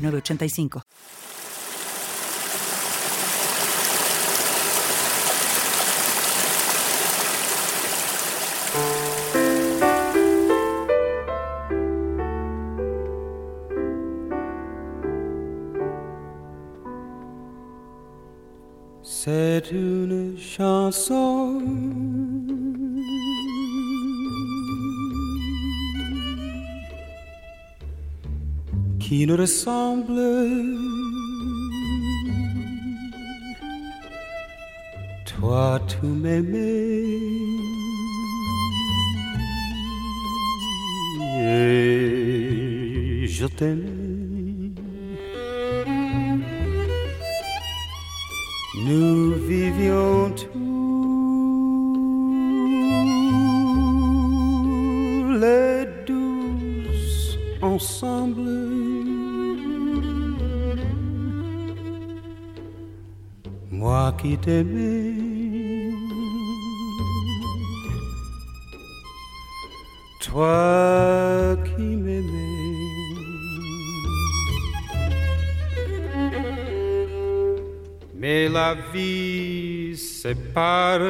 985. C'est une qui nous ressemble. Toi, tu m'aimais. Et je t'aimais. Nous vivions tous moi qui t'aimais. Toi qui m'aimais. Mais la vie sépare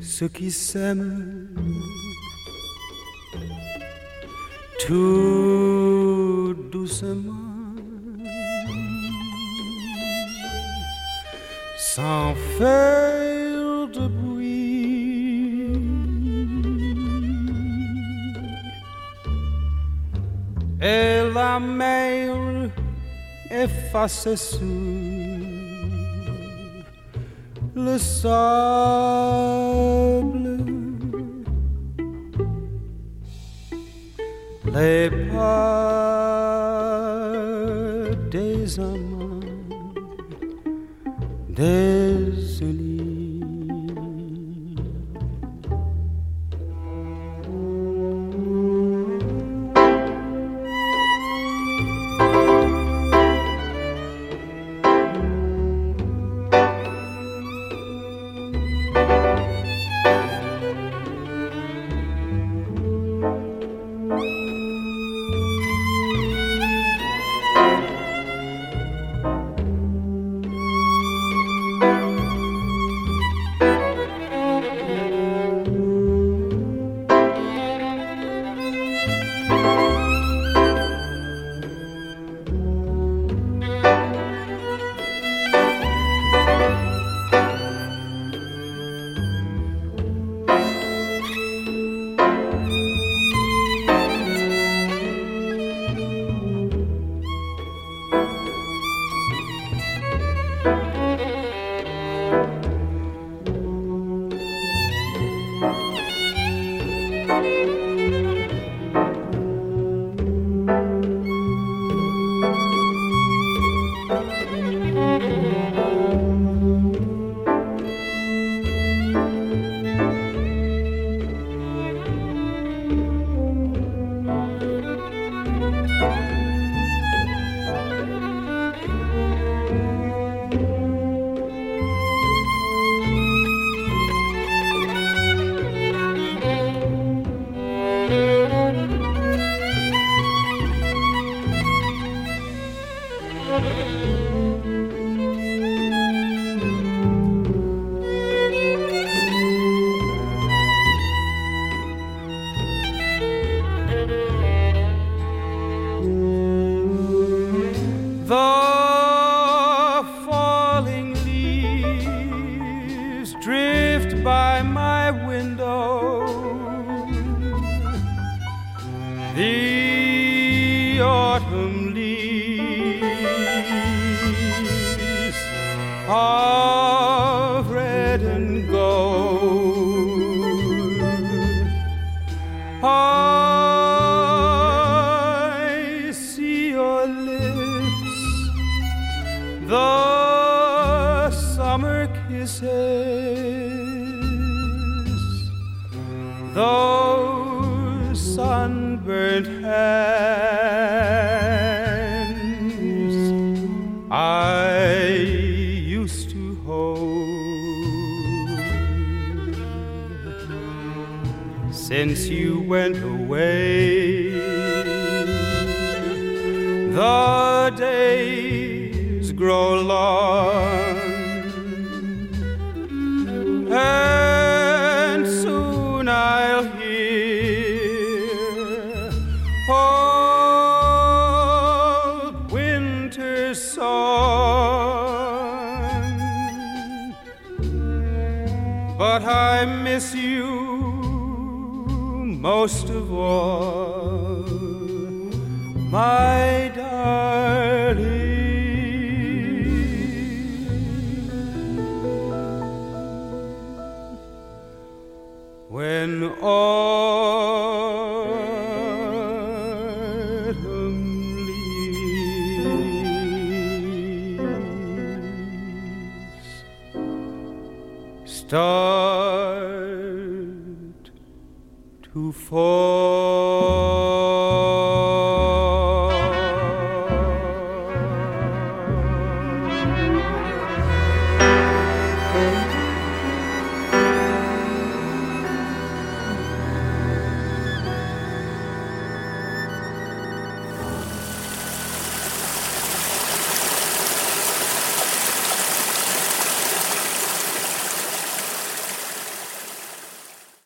ceux qui s'aiment. Tout doucement. Sans faire de bruit. Et la mer effacée sous le sable. Les pas désolé. The falling leaves drift by my window. The autumn leaves are. Sunburnt hands I used to hold since you went away. The days grow long. But I miss you most of all, my darling. When autumn start to fall.